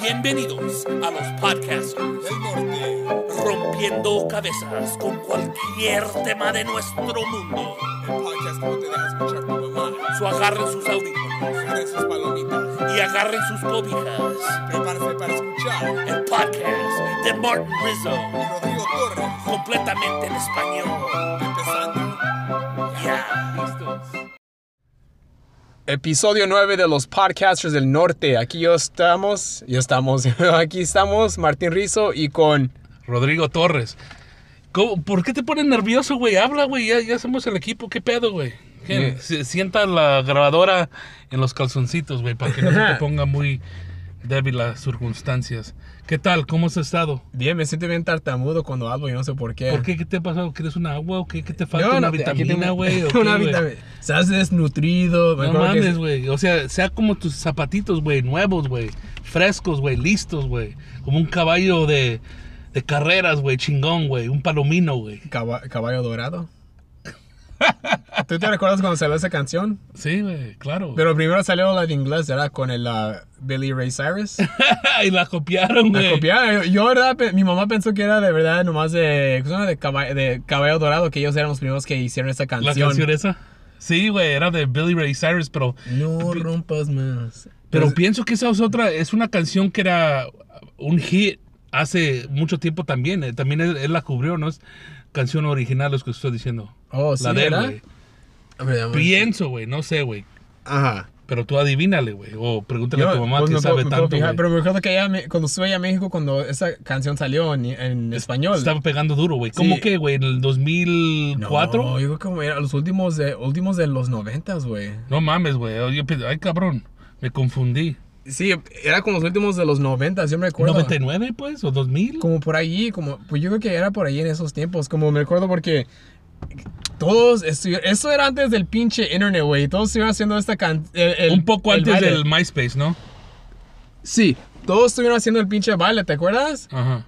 Bienvenidos a los podcasters del norte. rompiendo cabezas con cualquier tema de nuestro mundo. El podcast no te deja escuchar tu mamá. So agarren sus audífonos Agarren sus palomitas. y agarren sus cobijas. Prepárense para escuchar. El podcast de Martin Rizzo, Y Rodrigo Torres. completamente en español. Episodio 9 de los Podcasters del Norte. Aquí yo estamos, ya estamos, aquí estamos, Martín Rizo y con... Rodrigo Torres. ¿Cómo- ¿Por qué te pones nervioso, güey? Habla, güey. Ya, ya somos el equipo. ¿Qué pedo, güey? Sienta la grabadora en los calzoncitos, güey, para que no se te ponga muy débil las circunstancias. ¿Qué tal? ¿Cómo has estado? Bien, me siento bien tartamudo cuando hablo, yo no sé por qué. ¿Por qué? ¿Qué te ha pasado? ¿Quieres una agua o qué? ¿Qué te falta? No, ¿Una no, vitamina, güey? ¿O qué, Una vitamina. Estás desnutrido. No mames, güey. O sea, sea como tus zapatitos, güey, nuevos, güey. Frescos, güey, listos, güey. Como un caballo de, de carreras, güey, chingón, güey. Un palomino, güey. Caba- caballo dorado. ¿Tú te recuerdas cuando salió esa canción? Sí, claro. Pero primero salió la de inglés, ¿verdad? Con el ah, Billy Ray Cyrus. y la copiaron, La güey. copiaron. Yo, verdad, mi mamá pensó que era de verdad nomás de, de, caballo, de Caballo Dorado, que ellos eran los primeros que hicieron esta La canción. canción esa. Sí, güey, era de Billy Ray Cyrus, pero, No rompas más. pero Pues, pienso que esa es otra, es una canción que era un hit hace mucho tiempo también. eh, También él, él la cubrió, ¿no? Es canción original, lo que estoy diciendo. oh, sí, la de él, güey. Pienso, güey, no sé, güey. Ajá. Pero tú adivínale, güey. O pregúntale Yo, a tu mamá pues, que me sabe puedo- tanto, fijar. Pero me recuerdo que allá, cuando estuve allá a México, cuando esa canción salió en, en español. Estaba pegando duro, güey. ¿Cómo Sí. que, güey? ¿En el 2004? No, yo creo que como era los últimos de, últimos de los noventas, güey. No mames, güey. Ay, cabrón. Me confundí. Sí, era como los últimos de los noventas, yo me recuerdo. ¿99, pues? ¿O 2000? Como por allí, como, pues yo creo que era por ahí en esos tiempos, como me acuerdo porque todos, eso era antes del pinche internet, güey, todos estuvieron haciendo esta canción. Un poco el antes baile. del MySpace, ¿no? Sí, todos estuvieron haciendo el pinche baile, ¿te acuerdas? Ajá.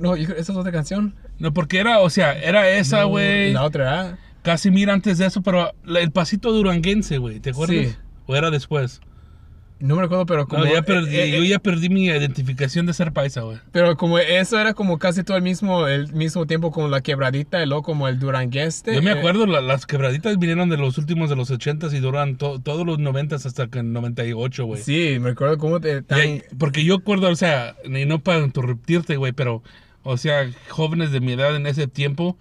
No, esa es otra canción. No, porque era, o sea, era esa, güey. La otra, ¿ah? Casi mira antes de eso, pero el pasito duranguense, güey. ¿Te acuerdas? Sí. ¿O era después? No me recuerdo, pero como. No, ya eh, perdí, eh, yo eh, ya perdí mi identificación de ser paisa, güey. Pero como eso era como casi todo el mismo, el mismo tiempo con la quebradita y luego como el durangueste. Yo me eh, acuerdo, la- las quebraditas vinieron de los últimos de los 80s y duran to- todos los 90s hasta que en 98, güey. Sí, me recuerdo cómo te. Y tan- ahí- porque yo acuerdo, o sea, y no para interrumpirte, güey, pero, o sea, jóvenes de mi edad en ese tiempo,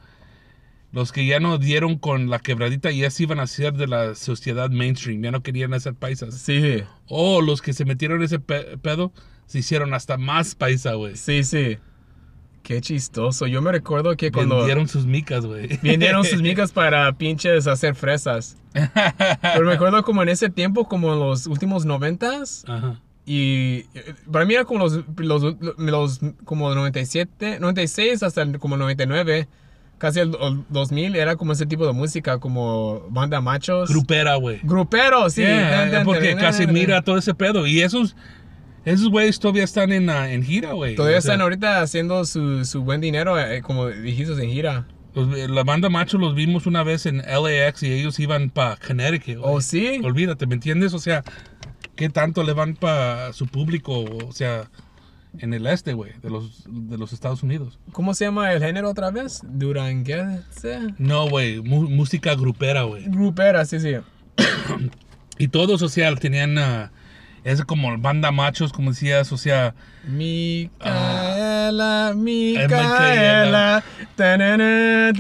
los que ya no dieron con la quebradita ya se iban a ser de la sociedad mainstream, ya no querían ser paisas. Sí, O los que se metieron ese pe- pedo se hicieron hasta más paisa, güey. sí, sí. Qué chistoso. Yo me recuerdo que cuando. Vendieron sus micas, güey. Vendieron sus migas para pinches hacer fresas. Pero me acuerdo como en ese tiempo, como en los últimos noventas. Ajá. Y eh, para mí era como los, los, los como 97, 96 hasta como 99. Casi el, el 2000 era como ese tipo de música, como banda machos. Grupera, güey. Grupero, sí. Yeah, tan, porque casi mira todo ese pedo. Y esos, esos güeyes todavía están en, ah, en gira, güey. Todavía O sea, están ahorita haciendo su, su buen dinero, eh, como dijiste, en gira. los- la banda macho los vimos una vez en LAX y ellos iban para Connecticut. güey. ¿Oh, sí? Olvídate, ¿me entiendes? O sea, ¿qué tanto le van para su público? O sea, en el este, güey, de los, de los Estados Unidos. ¿Cómo se llama el género otra vez? Duranguense. No, güey, música grupera, güey. Grupera, sí, sí. Y todos, o sea, tenían... ah, es como banda machos, como decías, o sea... Micaela, Ah. Micaela. tanana.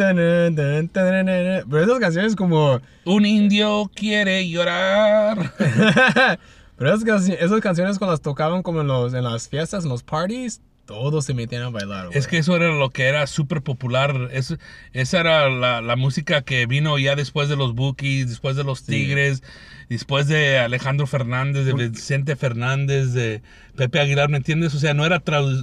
Pero esas canciones como... Un indio quiere llorar. Pero esas, esas canciones cuando las tocaban como en, los, en las fiestas, en los parties, todos se metían a bailar. güey. Es que eso era lo que era súper popular. Es- esa era la, la música que vino ya después de los Bookies, después de los Tigres, después de Alejandro Fernández, de Vicente Fernández, de Pepe Aguilar, ¿me entiendes? O sea, no era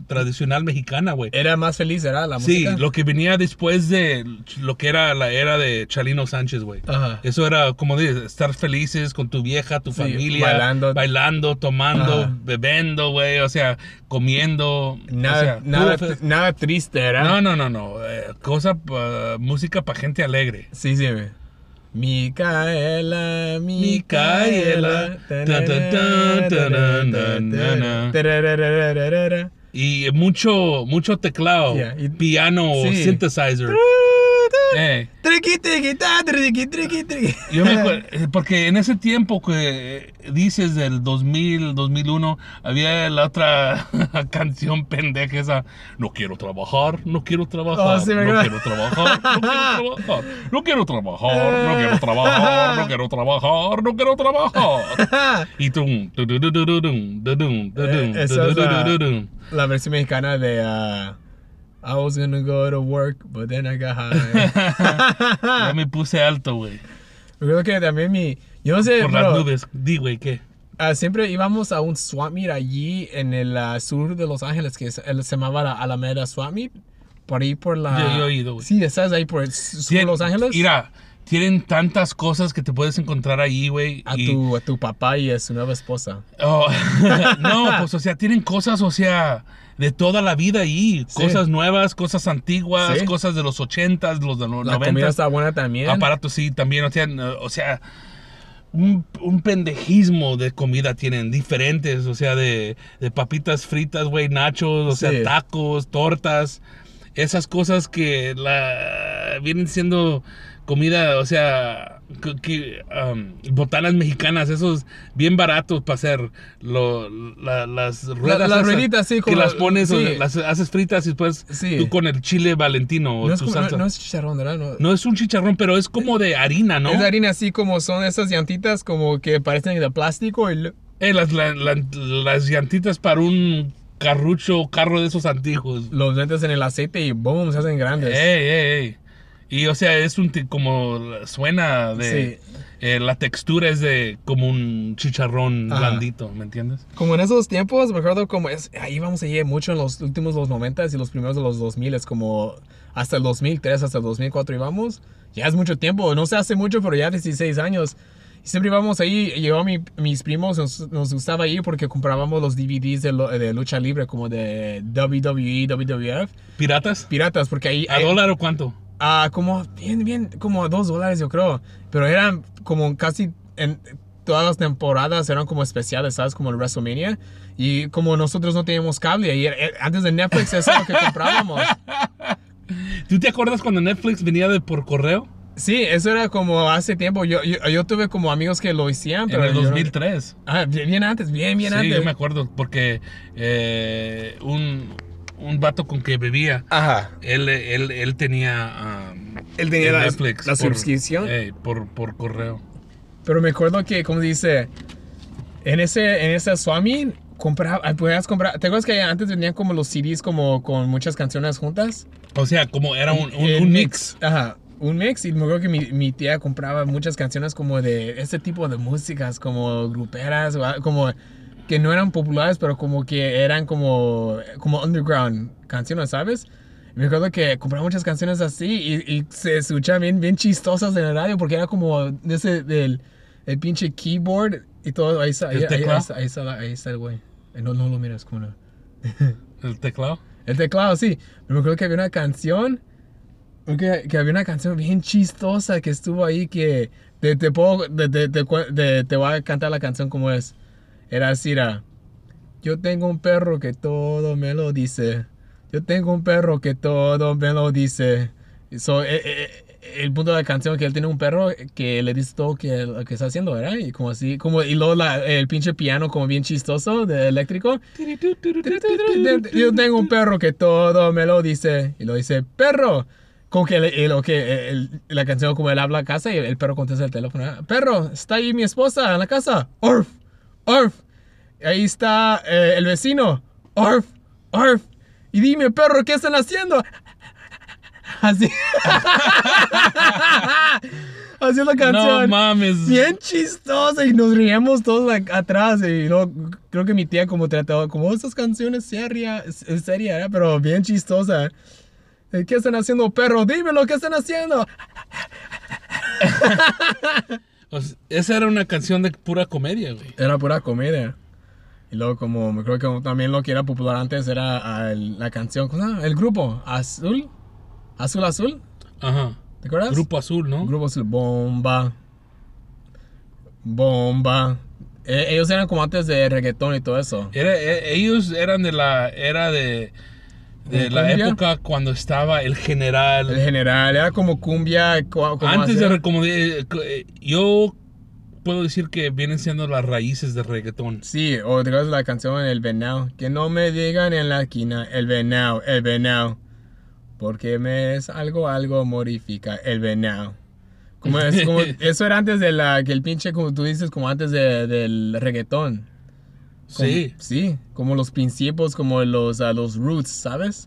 tradicional mexicana, güey. Era más feliz, ¿era? La Sí, música. lo que venía después de lo que era la era de Chalino Sánchez, güey. Ajá. Eso era, como dices, estar felices con tu vieja, tu Sí, familia, bailando. bailando, tomando, Ajá. bebiendo, güey, o sea, comiendo. Nada, o sea, nada, nada triste, ¿era? no, no, no, no. eh, cosa, música para gente alegre. Sí, sí, güey. Micaela, Micaela. Y mucho, mucho teclado, Yeah, y- piano, Sí. synthesizer. Eh, Triqui, triqui, ta, triqui, triqui, triqui. yo me acuerdo, eh, porque en ese tiempo que eh, dices del 2000, 2001, había la otra canción pendeja esa, no quiero trabajar, no quiero trabajar, Oh, sí, no quiero trabajar, no quiero trabajar, no quiero trabajar, no quiero trabajar, no quiero trabajar, no quiero trabajar. Y tú, Eh, la- versión mexicana de ah, I was gonna go to work, but then I got high. Ya me puse alto, güey. Creo que también mi. Yo no sé, Por pero, las nubes. Di, güey, ¿qué? ah, siempre íbamos a un swap meet allí en el ah, sur de Los Ángeles, que se, él se llamaba la Alameda Swap Meet. Por ahí por la. Yo- yo he ido, güey. Sí, estás ahí por el sur de Los Ángeles. Mira, tienen tantas cosas que te puedes encontrar ahí, güey. a, y- tu, a tu papá y a su nueva esposa. Oh, no, pues, o sea, tienen cosas, o sea, de toda la vida ahí. Sí. Cosas nuevas, cosas antiguas, Sí. cosas de los ochentas, de los de los La comida noventas. está buena también. Aparatos, sí, también, o sea, o sea, un, un pendejismo de comida tienen, diferentes, o sea, de, de papitas fritas, güey, nachos, o Sí. sea, tacos, tortas, esas cosas que la vienen siendo comida, o sea, que, que, um, botanas mexicanas, esos bien baratos para hacer lo, la- las ruedas. las esas rueditas, sí, Que como- las pones, o sí. las haces fritas y después Sí. tú con el chile valentino o no, es tu como- no- salsa. no es chicharrón, ¿verdad? No. No es un chicharrón, pero es como de harina, ¿no? Es de harina así como son esas llantitas como que parecen de plástico y Eh, las, la- la- las llantitas para un carrucho, carro de esos antiguos. los metes en el aceite y boom, se hacen grandes. Ey, ey, ey. Y o sea, es un como suena de eh, la textura es de como un chicharrón Ajá. blandito, ¿me entiendes? Como en esos tiempos, me acuerdo como es, ahí vamos a ir mucho en los últimos los 90 y los primeros de los 2000, es como hasta el 2003, hasta el 2004 íbamos. Ya es mucho tiempo, no se hace mucho, pero ya 16 años. Y siempre íbamos ahí, llevaba mi, mis primos, nos, nos gustaba ir porque comprábamos los DVDs de, lo- de lucha libre, como de WWE, WWF, ¿Piratas? piratas, porque ahí... ¿A ahí- dólar o cuánto? Ah, como, bien, bien, como dos dólares yo creo. Pero eran como casi en todas las temporadas eran como especiales, ¿sabes? Como el WrestleMania. Y como nosotros no teníamos cable, y antes de Netflix eso es lo que comprábamos. ¿Tú te acuerdas cuando Netflix venía de por correo? Sí, eso era como hace tiempo. Yo, yo, yo tuve como amigos que lo hacían, pero... en el yo no- 2003. ah, bien, bien antes, bien, bien sí, antes. yo me acuerdo porque eh, un, un vato con que bebía, Ajá. él, él, él tenía... um, Él tenía el la- Netflix la por- suscripción. eh, por, por correo. Pero me acuerdo que, como dice, en ese, en ese Swami, compraba, ah, podías comprar, ¿te acuerdas que antes venían como los CDs como con muchas canciones juntas? O sea, como era un, un, un mix. Ajá, un mix. Y me acuerdo que mi, mi tía compraba muchas canciones como de ese tipo de músicas, como gruperas, como que no eran populares, pero como que eran como, como underground canciones, ¿sabes? Me acuerdo que compraba muchas canciones así y, y se escuchaban bien, bien chistosas en el radio porque era como ese, del el pinche keyboard y todo. Ahí está, ahí, ¿El ahí- ahí está, ahí está, ahí está el güey. Eh, No, no lo miras, como no. El teclado. El teclado, sí. Me acuerdo que había una canción. Que, que había una canción bien chistosa que estuvo ahí que te, te puedo. Te, te, te cue- te- te voy a cantar la canción como es. Era así, era. Yo tengo un perro que todo me lo dice. Yo tengo un perro que todo me lo dice. So, eh, eh, el punto de la canción que él tiene un perro que le dice todo que, lo que está haciendo, ¿verdad? Y como así, como, y luego la- el pinche piano como bien chistoso de eléctrico. Yo tengo un perro que todo me lo dice. Y lo dice, perro. Como que, le- lo que el- la canción como él habla a casa y el perro contesta el teléfono. "Ah, Perro, está ahí mi esposa en la casa. Orf, orf. Ahí está eh, el vecino. Orf, orf. Y dime, perro, ¿qué están haciendo? Así. Así es la No canción. mames. Bien chistosa y nos reíamos todos atrás y luego creo que mi tía como trataba como estas canciones seria, seria, pero bien chistosa. Eh, ¿Qué están haciendo, perro? Dímelo, ¿qué están haciendo? O sea, esa era una canción de pura comedia, güey. Era pura comedia. Y luego como, me creo que también lo que era popular antes era ah, el- la canción, ¿cómo? El grupo, Azul. Azul, Azul. Ajá. ¿Te acuerdas? Grupo Azul, ¿no? Grupo Azul, bomba. Bomba. Eh, ellos eran como antes de reggaetón y todo eso. Era- e- ellos eran de la era de, de ¿De la cumbia? época cuando estaba el general. El general, era como cumbia. Antes de como de- eh, yo puedo decir que vienen siendo las raíces del reggaetón. Sí, o de la canción El Venao. Que no me digan en la esquina, el Venao, el Venao. Porque me es algo, algo modifica, el Venao. Como es, como, eso era antes de la, que el pinche, como tú dices, como antes de- del reggaetón. Como- Sí. Sí, como los principios, como los, ah, los roots, ¿sabes?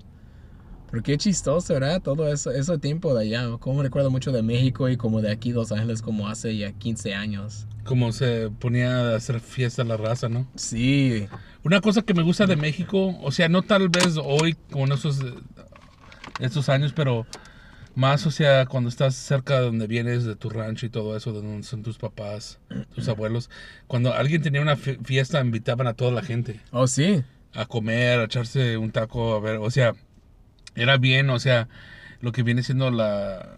Pero qué chistoso, ¿verdad? Todo eso, ese tiempo de allá. Como recuerdo mucho de México y como de aquí, Los Ángeles, como hace ya 15 años. Como se ponía a hacer fiesta la raza, ¿no? Sí, Una cosa que me gusta de México, o sea, no tal vez hoy como en esos, estos años, pero más, o sea, cuando estás cerca de donde vienes, de tu rancho y todo eso, de donde son tus papás, tus abuelos, cuando alguien tenía una fi- fiesta, invitaban a toda la gente oh sí. a comer, a echarse un taco, a ver, o sea, era bien, o sea, lo que viene siendo la,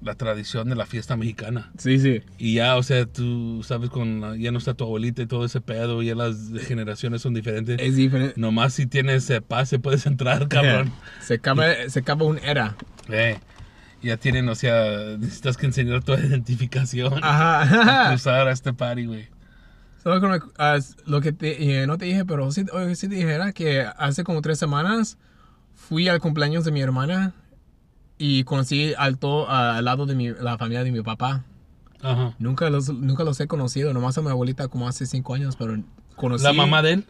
la tradición de la fiesta mexicana. Sí, sí. Y ya, o sea, tú sabes, con ya no está tu abuelita y todo ese pedo, ya las generaciones son diferentes. Es diferente. Nomás si tienes eh, pase puedes entrar, cabrón. Se acaba, se acaba un era. Eh, ya tienen, o sea, necesitas que enseñar tu identificación. Ajá. Cruzar a este party, güey. Solo ah, lo que te, eh, no te dije, pero sí, sí te dijera que hace como tres semanas fui al cumpleaños de mi hermana y conocí al, to- al lado de mi, la familia de mi papá. Ajá. Nunca los, nunca los he conocido, nomás a mi abuelita como hace cinco años, pero conocí... La mamá de él.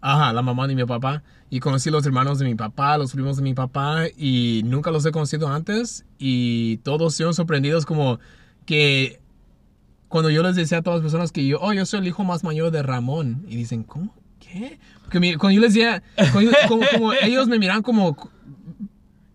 Ajá, la mamá de mi papá. Y conocí los hermanos de mi papá, los primos de mi papá, y nunca los he conocido antes. Y todos se sorprendidos como que cuando yo les decía a todas las personas que yo, oh, yo soy el hijo más mayor de Ramón. Y dicen, ¿cómo? ¿Qué? Porque mi- cuando yo les decía, cuando yo- como, como ellos me miran como,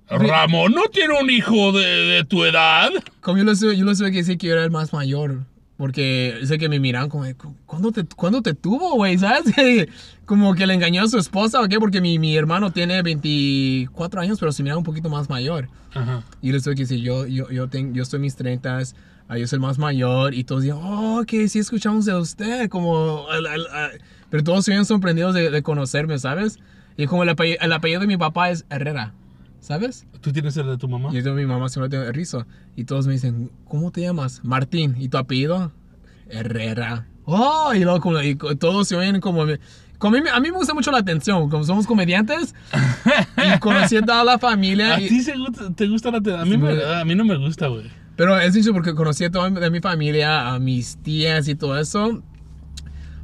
Ramón no tiene un hijo de, de tu edad. como yo les, yo les tuve que decir que yo era el más mayor. Porque sé que me miran como, ¿cuándo te, ¿cuándo te tuvo, güey? ¿Sabes? como que le engañó a su esposa o qué, porque mi, mi hermano tiene 24 años, pero se mira un poquito más mayor. Ajá. Y les tuve que decir, yo, yo, yo, tengo, yo estoy en mis 30, ah, yo soy el más mayor. Y todos dijeron, oh, que sí escuchamos de usted. Como, al- al- al- pero todos se sorprendidos de, de conocerme, ¿sabes? Y como el apellido, el apellido de mi papá es Herrera, ¿sabes? ¿Tú tienes el de tu mamá? Y yo mi mamá siempre tiene rizo. Y todos me dicen, ¿cómo te llamas? Martín. ¿Y tu apellido? Herrera. Oh, y luego como, y todos se oyen como... como a, mí, a mí me gusta mucho la atención, como somos comediantes. y conocí a toda la familia. ¿A ti te gusta la te- A mí, me- a mí no me gusta, güey. Pero es dicho porque conocí a toda de mi familia, a mis tías y todo eso.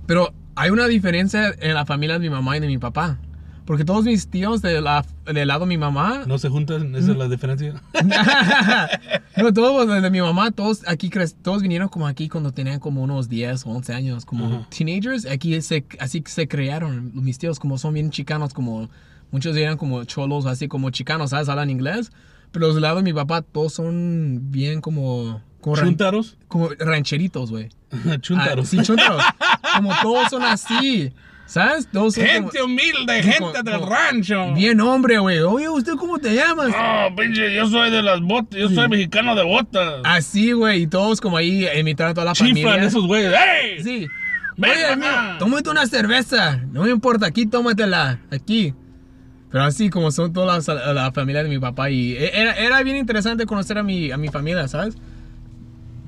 Pero hay una diferencia en la familia de mi mamá y de mi papá. Porque todos mis tíos de la, del lado de mi mamá No se juntan, esa es la diferencia. no, todos de mi mamá, todos aquí, todos vinieron como aquí cuando tenían como unos 10 o 11 años, como Ajá. teenagers. Aquí se, así se crearon mis tíos, como son bien chicanos, como muchos eran como cholos, así como chicanos, ¿sabes? Hablan inglés. Pero los del lado de mi papá, todos son bien como... Como, ¿Chuntaros? como rancheritos, güey. Chuntaros. Ah, sí, chuntaros. como todos son así, ¿sabes? Todos son como- Gente humilde, gente como- del como- rancho. bien hombre, güey. Oye, ¿usted cómo te llamas? Oh, pinche, yo soy de las botas, yo soy mexicano de botas. Así, güey, y todos como ahí invitaron a toda la Chiflan familia. esos güeyes. ¡Ey! Sí. Ven Oye, acá. tómate una cerveza. No me importa, aquí tómatela. Aquí. Pero así como son toda la, la familia de mi papá. Y e- era, era bien interesante conocer a mi, a mi familia, ¿sabes?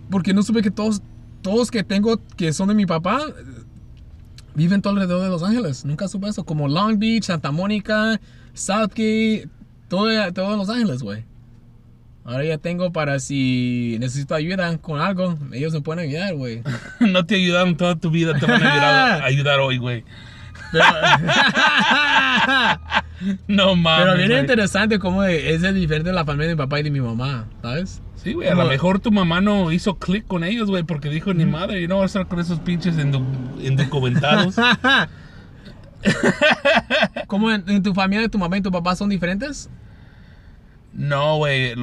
Porque no supe que todos, todos que tengo que son de mi papá viven todo alrededor de Los Ángeles. Nunca supe eso. Como Long Beach, Santa Mónica, Southgate, todo, todo Los Ángeles, güey. Ahora ya tengo para si necesito ayuda con algo, ellos me pueden ayudar, güey. No te ayudaron toda tu vida, te van a ayudar, a ayudar hoy, güey. Pero, No mames. pero bien güey. interesante cómo es de diferente la familia de mi papá y de mi mamá, ¿sabes? Sí, güey, a lo mejor tu mamá no hizo clic con ellos, güey, porque dijo, ni madre, yo no voy a estar con esos pinches indocumentados. ¿Cómo en, en tu familia, tu mamá y tu papá son diferentes? no, güey,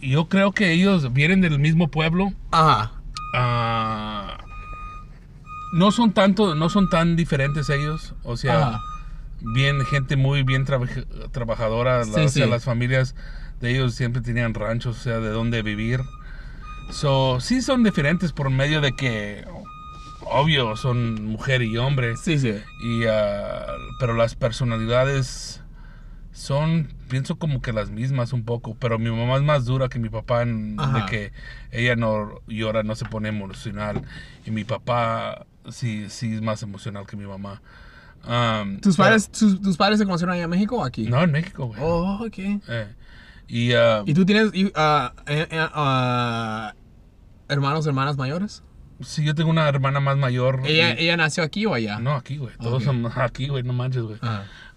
yo creo que ellos vienen del mismo pueblo. Ajá. Ah, no son tanto, no son tan diferentes ellos, o sea, Ajá. bien gente muy bien trabaja- trabajadora, Sí, la- o sea, sí. las familias de ellos siempre tenían ranchos, o sea, de dónde vivir. So, sí son diferentes por medio de que, obvio, son mujer y hombre. Sí, sí. Y, ah, pero las personalidades son, pienso como que las mismas un poco, pero mi mamá es más dura que mi papá en de que ella no llora, no se pone emocional. Y mi papá sí, sí es más emocional que mi mamá. Um, ¿Tus pero- padres, tus, tus padres se conocieron allá en México o aquí? No, en México, güey. Oh, ok. Eh, y ah, ¿Y tú tienes y, ah, hermanos, hermanas mayores? sí, yo tengo una hermana más mayor. ¿Ella, y- ella nació aquí o allá? No, aquí, güey. Todos Ok. somos aquí, güey. No manches, güey.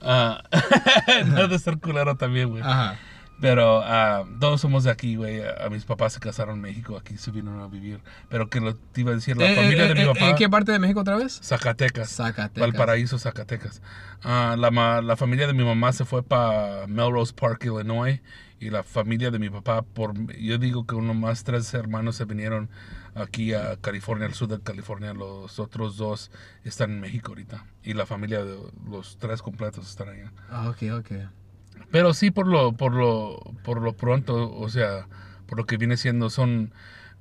No de ser culero también, güey. Ajá. Pero ah, todos somos de aquí, güey. A mis papás se casaron en México, aquí se vinieron a vivir. Pero que lo te iba a decir, la Eh, familia eh, de mi eh, papá. ¿En qué parte de México otra vez? Zacatecas. Zacatecas. Valparaíso, Zacatecas. Ah, la, ma- la familia de mi mamá se fue para Melrose Park, Illinois. Y la familia de mi papá, por yo digo que uno más tres hermanos se vinieron aquí a California, al sur de California. Los otros dos están en México ahorita. Y la familia de los tres completos están allá. Ah, ok, ok. Pero sí por lo, por lo, por lo pronto, o sea, por lo que viene siendo, son,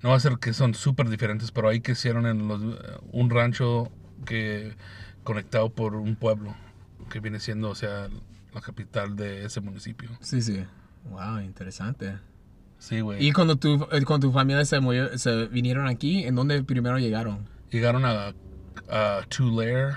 no va a ser que son súper diferentes, pero ahí crecieron en los, un rancho que conectado por un pueblo, que viene siendo, o sea, la capital de ese municipio. Sí, sí. Wow, interesante. Sí, güey. ¿Y cuando tu, eh, cuando tu familia se, movió- se vinieron aquí, en dónde primero llegaron? Llegaron a, a Tulare,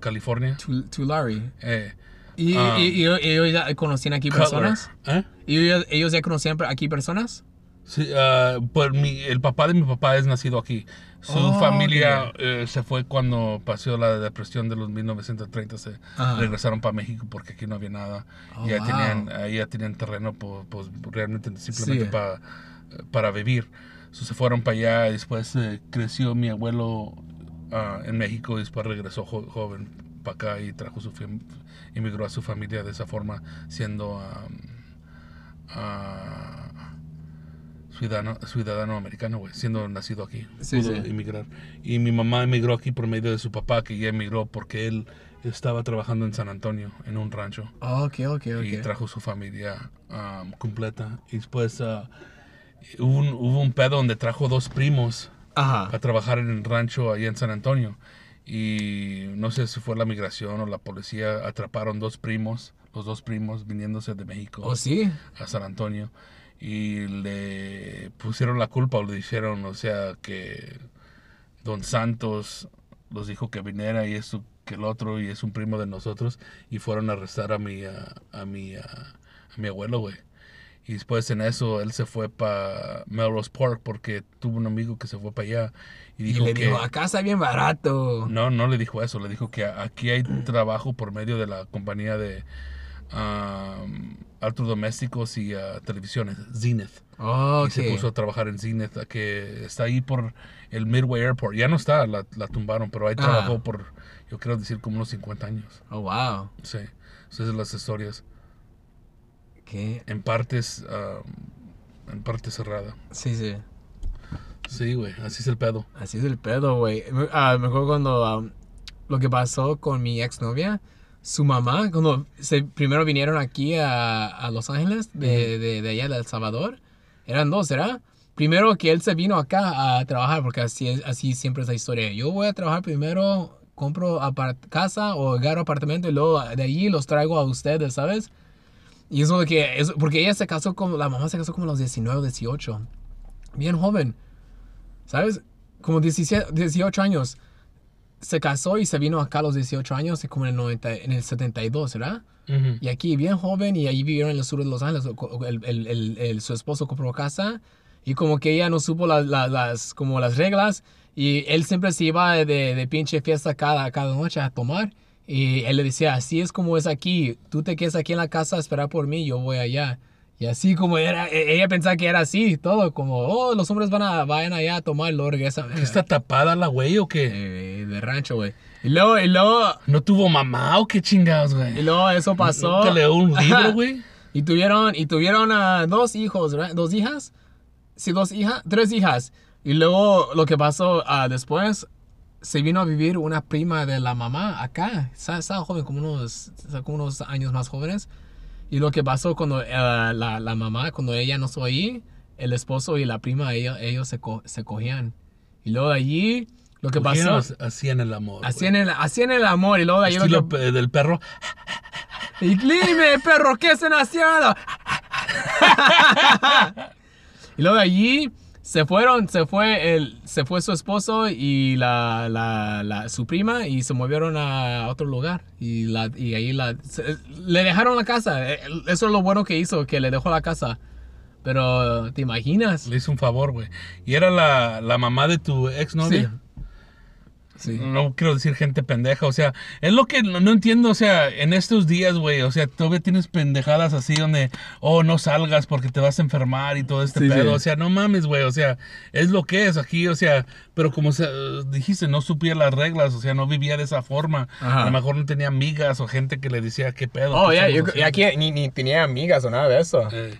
California. Tu- Tulare. Eh, ¿Y, Ah. y- y- y ellos ya conocían aquí Cutler. personas? ¿Eh? ¿Y ellos, ellos ya conocían aquí personas? Sí, ah, pues mi, el papá de mi papá es nacido aquí. Su Oh, familia eh, se fue cuando pasó la depresión de los 1930. Se Ajá. regresaron para México porque aquí no había nada. Oh, ya wow. tenían, ya tenían terreno pues, pues, realmente simplemente Sí. para, para vivir. So, se fueron para allá después eh, creció mi abuelo ah, en México y después regresó jo- joven para acá y trajo su emigró a su familia de esa forma siendo ah, ciudadano, ciudadano americano, güey, siendo nacido aquí. Sí, pudo sí. emigrar. Y mi mamá emigró aquí por medio de su papá, que ya emigró porque él estaba trabajando en San Antonio, en un rancho Oh, ok, ok, y trajo su familia um, completa. Y después uh, hubo, un, hubo un pedo donde trajo dos primos Ajá. a trabajar en el rancho allá en San Antonio. Y no sé si fue la migración o la policía, atraparon dos primos, los dos primos viniéndose de México ¿Oh, sí? a San Antonio. Y le pusieron la culpa o le dijeron, o sea, que Don Santos los dijo que viniera y esto que el otro y es un primo de nosotros y fueron a arrestar a mi a, a mi a, a mi abuelo, güey. Y después en eso él se fue para Melrose Park porque tuvo un amigo que se fue para allá y Y dijo le que dijo, acá está bien barato. no, no le dijo eso, le dijo que aquí hay trabajo por medio de la compañía de um, electrodomésticos y ah, televisiones, Zenith. Oh, Y se puso a trabajar en Zenith, que está ahí por el Midway Airport. Ya no está, la, la tumbaron, pero ahí Ah. trabajó por, yo quiero decir, como unos 50 años. Oh, wow. Sí, esas son las historias. ¿Qué? En partes, um, en parte cerrada. Sí, sí. Sí, güey, así es el pedo. Así es el pedo, güey. Ah, me acuerdo cuando ah, lo que pasó con mi exnovia, su mamá, cuando se, primero vinieron aquí a, a Los Ángeles, de, de, de allá de El Salvador, eran dos, ¿verdad? Primero que él se vino acá a trabajar, porque así, es, así siempre es la historia. Yo voy a trabajar primero, compro apart- casa o agarro apartamento y luego de allí los traigo a ustedes, ¿sabes? Y eso de que, eso, porque ella se casó como, la mamá se casó como a los 19 o 18, bien joven. ¿Sabes? Como 17, 18 años. Se casó y se vino acá a los 18 años, como en el, 90, en el 72, ¿verdad? Ujú. Y aquí bien joven y ahí vivieron en el sur de Los Ángeles. El, el- el- el- su esposo compró casa y como que ella no supo la- la- las, como las reglas y él siempre se iba de, de pinche fiesta cada, cada noche a tomar. Y él le decía, así es como es aquí, tú te quedas aquí en la casa a esperar por mí, yo voy allá. Y así como era, e- ella pensaba que era así, todo como, oh, los hombres van a, vayan allá a tomar y luego regresan. ¿Qué está tapada la güey o qué? Eh, de rancho, güey. Y luego, y luego, ¿No tuvo mamá o qué chingados, y güey? luego eso pasó. ¿Nunca leo un libro, güey? Y tuvieron, y tuvieron dos hijos, ¿verdad? ¿Dos hijas? Sí, dos hijas, tres hijas. Y luego lo que pasó ah, después, se vino a vivir una prima de la mamá acá. Estaba, joven, como unos, como unos años más jóvenes. Y lo que pasó cuando eh, la, la mamá, cuando ella no estuvo ahí, el esposo y la prima, ellos, ellos se, co- se cogían. Y luego de allí, lo que pasó, Hacían el amor. hacían el, hacían el amor. Y luego de allí, lo que, del perro. y dime, perro, ¿qué están haciendo? y luego de allí se fueron, se fue el, se fue su esposo y la, la, la- su prima y se movieron a otro lugar y la, y ahí la, se- le dejaron la casa. Eh, Eso es lo bueno que hizo, que le dejó la casa. Pero, ¿te imaginas? Le hizo un favor, güey. Y era la, la mamá de tu ex novia. Sí. No quiero decir gente pendeja, o sea, es lo que no, no entiendo, o sea, en estos días, güey, o sea, todavía tienes pendejadas así donde, oh, no salgas porque te vas a enfermar y todo este Sí, pedo, sí. o sea, no mames, güey, o sea, es lo que es aquí, o sea, pero como se- dijiste, no supiera las reglas, o sea, no vivía de esa forma, Ajá. a lo mejor no tenía amigas o gente que le decía qué pedo. Oh, ya, yo, y haciendo?" aquí ni, ni tenía amigas o nada de eso. Eh,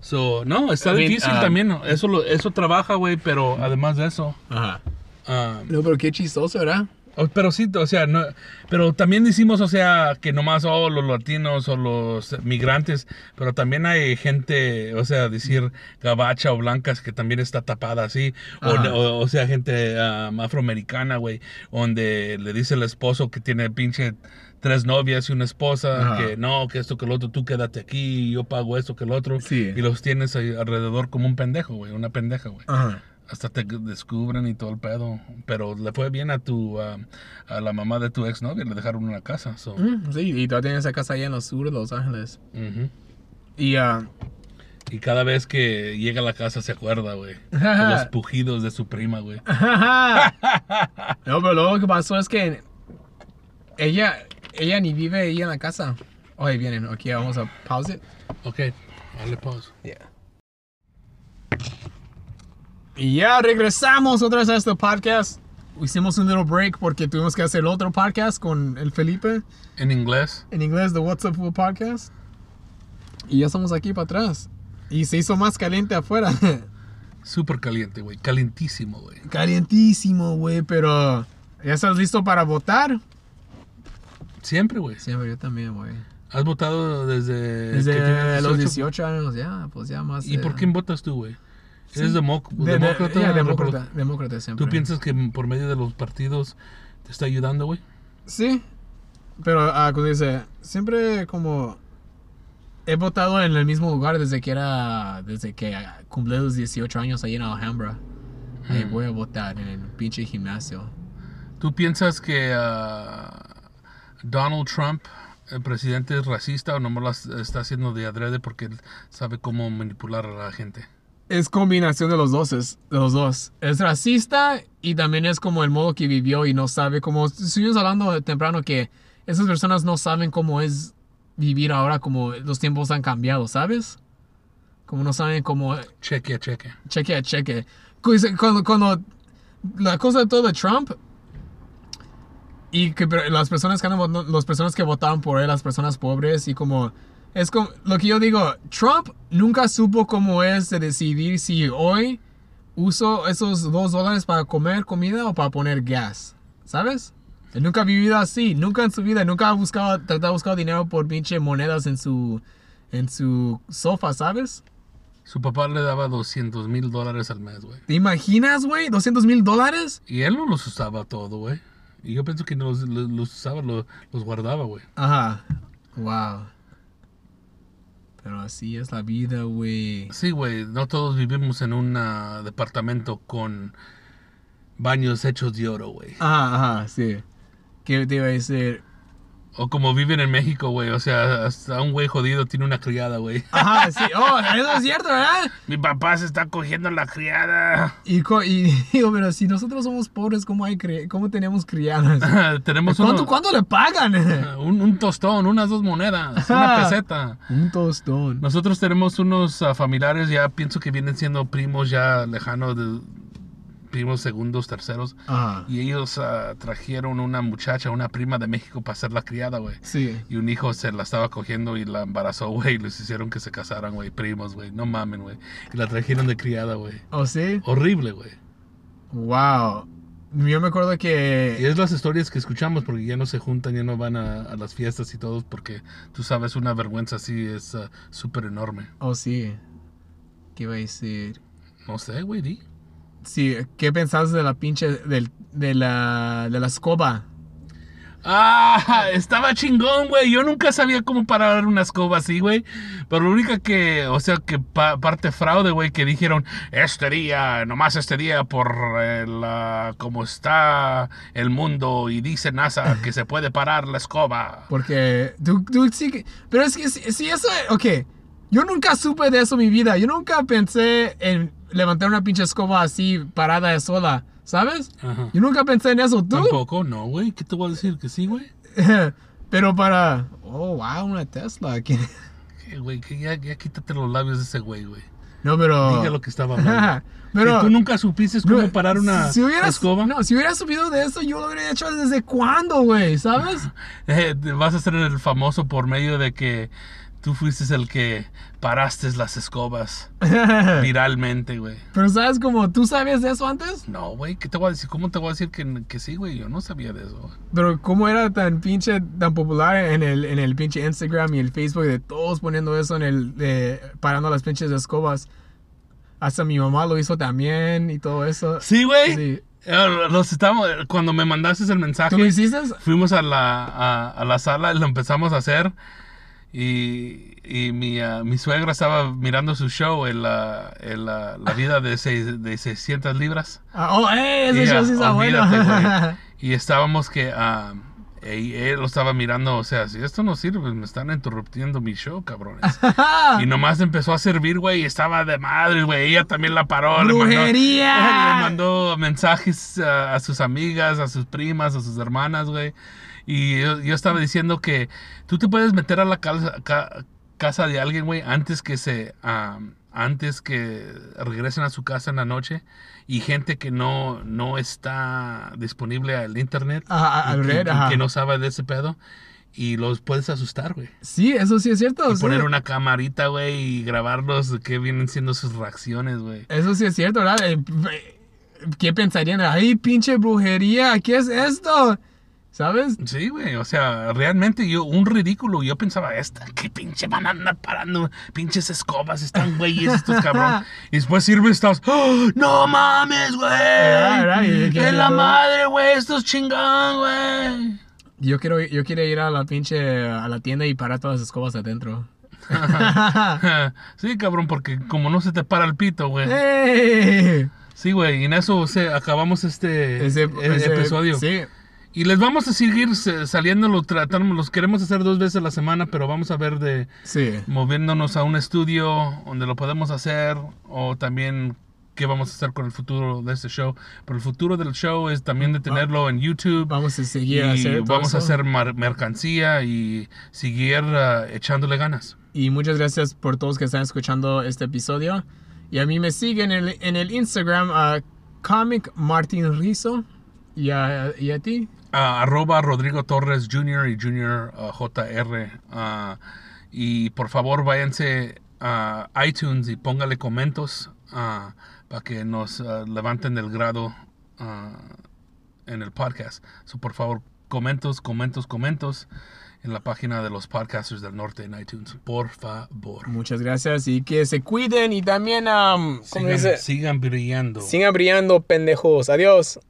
so, no, está I mean, difícil ah. también, eso, lo- eso trabaja, güey, pero además de eso... Ajá. Ah, No, pero qué chistoso, ¿verdad? Oh, Pero sí, o sea, no, pero también decimos, o sea, que nomás oh, los latinos o los migrantes, pero también hay gente, o sea, decir gabacha o blancas que también está tapada así, o, o, o sea, gente um, afroamericana, güey, donde le dice el esposo que tiene pinche tres novias y una esposa, Ajá. que no, que esto, que lo otro, tú quédate aquí, yo pago esto, que lo otro, Sí. y los tienes ahí alrededor como un pendejo, güey, una pendeja, güey Ajá. Hasta te descubren y todo el pedo. Pero le fue bien a tu a, a la mamá de tu exnovia, le dejaron una casa. so, Mm, sí, y todavía tiene esa casa allá en los sur de Los Ángeles. Y, ah, Y cada vez que llega a la casa se acuerda, güey. de los pujidos de su prima, güey. no, pero luego lo que pasó es que ella, ella ni vive ahí en la casa. Oye, vienen, ok, vamos a pause it. Ok, dale pause. Y ya regresamos otra vez a este podcast. Hicimos un little break porque tuvimos que hacer otro podcast con el Felipe En inglés. en inglés, The What's Up Food Podcast. Y ya estamos aquí para atrás. Y se hizo más caliente afuera. Súper caliente, güey. Calientísimo, güey. Calientísimo, güey, pero ¿ya estás listo para votar? Siempre, güey. Siempre, yo también, güey. ¿Has votado desde, Desde los 18? 18 años, ya, pues ya más. ¿Y por eh, quién votas tú, güey? ¿Eres sí. democ- de- de- demócrata? demócrata, demócrata siempre. ¿Tú piensas que por medio de los partidos te está ayudando, güey? Sí, pero ah, como dice, siempre como he votado en el mismo lugar desde que era, desde que cumplí los 18 años ahí en Alhambra. Ahí Mm. voy a votar en el pinche gimnasio. ¿Tú piensas que ah, Donald Trump, el presidente, es racista o nomás las está haciendo de adrede porque él sabe cómo manipular a la gente? Es combinación de los dos, es, de los dos. Es racista y también es como el modo que vivió y no sabe cómo... Estuvimos hablando temprano que esas personas no saben cómo es vivir ahora como los tiempos han cambiado, ¿sabes? Como no saben cómo... Cheque a cheque. Cheque a cheque. Cuando, cuando la cosa de todo de Trump y que las personas que han las personas que votaron por él, las personas pobres y como es como lo que yo digo, Trump nunca supo cómo es de decidir si hoy uso esos dos dólares para comer comida o para poner gas, ¿sabes? Él nunca ha vivido así, nunca en su vida, nunca ha buscado, tratado de buscar dinero por pinche monedas en su, en su sofá, ¿sabes? Su papá le daba 200 mil dólares al mes, güey. ¿Te imaginas, güey? ¿200 mil dólares? Y él no los usaba todo, güey. Y yo pienso que no los, los- los usaba, lo- los guardaba, güey. Ajá. Wow. Pero así es la vida, güey. Sí, güey, no todos vivimos en un ah, departamento con baños hechos de oro, güey. Ajá, ajá, sí. ¿Qué te iba a decir? O como viven en México, güey. O sea, hasta un güey jodido tiene una criada, güey. Ajá, sí. Oh, eso es cierto, ¿verdad? Mi papá se está cogiendo la criada. Y, y digo, pero si nosotros somos pobres, ¿cómo, hay cri- cómo tenemos criadas? Tenemos ¿Cuánto, uno- ¿Cuánto le pagan? un, un tostón, unas dos monedas, una peseta. Un tostón. Nosotros tenemos unos ah, familiares, ya pienso que vienen siendo primos ya lejanos de primos segundos, terceros. Ajá. Y ellos ah, trajeron una muchacha, una prima de México para ser la criada, güey. Sí. Y un hijo se la estaba cogiendo y la embarazó, güey. Y les hicieron que se casaran, güey. Primos, güey. No mamen, güey. Y la trajeron de criada, güey. ¿Oh, sí? Horrible, güey. Wow. yo me acuerdo Y que... es las historias que escuchamos porque ya no se juntan, ya no van a, a las fiestas y todo porque tú sabes, una vergüenza así es ah, súper enorme. Oh, sí. ¿Qué iba a decir? No sé, güey, di. Sí, ¿qué pensabas de la pinche... Del, de, la, de la escoba? Ah, estaba chingón, güey. Yo nunca sabía cómo parar una escoba así, güey. Pero lo única que, o sea, que pa- parte fraude, güey, que dijeron, este día, nomás este día, por eh, la, cómo está el mundo y dice NASA que se puede parar la escoba. Porque tú, tú sí que... Pero es que si, si eso... Ok, yo nunca supe de eso en mi vida. Yo nunca pensé en levantar una pinche escoba así parada de sola, ¿sabes? Ajá. Yo nunca pensé en eso. ¿Tú? Tampoco, no, güey. ¿Qué te voy a decir? Que sí, güey. Pero para... Oh, wow, una Tesla. ¿Qué? Que, güey, que ya, ya quítate los labios de ese güey, güey. No, pero... Diga lo que estaba hablando. pero... Tú nunca supiste cómo no, parar una si hubieras, escoba. No, si hubiera subido de eso, yo lo hubiera hecho desde cuándo, güey, ¿sabes? Eh, vas a ser el famoso por medio de que tú fuiste el que paraste las escobas viralmente, güey. Pero ¿sabes cómo tú sabías de eso antes? No, güey, ¿qué te voy a decir? ¿Cómo te voy a decir que, que sí, güey? Yo no sabía de eso. Pero cómo era tan pinche, tan popular en el, en el pinche Instagram y el Facebook de todos poniendo eso en el, de, parando las pinches escobas. Hasta mi mamá lo hizo también y todo eso. Sí, güey. Sí. Eh, Los estamos, cuando me mandaste el mensaje, ¿Tú lo hiciste? fuimos a la, a, a la sala y lo empezamos a hacer. Y, y mi, ah, mi suegra estaba mirando su show, en la, en la, la vida de, seis- de 600 libras. Ah, oh, eh, ese Y, show sí está bueno. olvídate, güey. Y estábamos que ah, y él lo estaba mirando, o sea, si esto no sirve, pues me están interrumpiendo mi show, cabrones. y nomás empezó a servir, güey, y estaba de madre, güey. Ella también la paró. le mandó- ¡Brujería! Le mandó mensajes ah, a sus amigas, a sus primas, a sus hermanas, güey. Y yo, yo estaba diciendo que tú te puedes meter a la casa, ca- casa de alguien, güey, antes que se... ah, antes que regresen a su casa en la noche y gente que no, no está disponible al internet Ajá, y red, y ajá. que no sabe de ese pedo y los puedes asustar, güey. Sí, eso sí es cierto. Y sí. poner una camarita, güey, y grabarlos, que vienen siendo sus reacciones, güey. Eso sí es cierto, ¿verdad? Eh, eh, ¿Qué pensarían? ¡Ay, pinche brujería! ¿Qué es esto? ¿Sabes? Sí, güey, o sea, realmente yo, un ridículo, yo pensaba, esta, qué pinche van a andar parando, pinches escobas, están güeyes estos cabrón. y después sirve estás, ¡Oh, no mames, ¿Verdad? ¿Y güey. qué ¡Que la madre, güey, esto es chingón, güey. Yo quiero, yo quiero ir a la pinche, a la tienda y parar todas las escobas adentro. sí, cabrón, porque como no se te para el pito, güey. ¡Ey! Sí, güey, y en eso o sea, acabamos este Ese, e- ese- episodio. Sí. Y les vamos a seguir se- saliendo, lo tratamos, los queremos hacer dos veces a la semana, pero vamos a ver de Sí. moviéndonos a un estudio donde lo podemos hacer o también qué vamos a hacer con el futuro de este show. Pero el futuro del show es también de tenerlo en YouTube. Vamos a Y seguir a hacer todo vamos a eso. hacer mar- mercancía y seguir ah, echándole ganas. Y muchas gracias por todos que están escuchando este episodio. Y a mí me siguen en el, en el Instagram a Comic Martin Rizzo. Y a, y a ti. Arroba Rodrigo Torres Jr. y Junior ah, JR. ah, y por favor váyanse a iTunes y póngale comentos ah, para que nos levanten el grado en el podcast. So, por favor, comentos, comentos, comentos en la página de los podcasters del norte en iTunes. Por favor. Muchas gracias y que se cuiden y también, um, ¿cómo Sigan, dice? sigan brillando. Sigan brillando, pendejos. Adiós.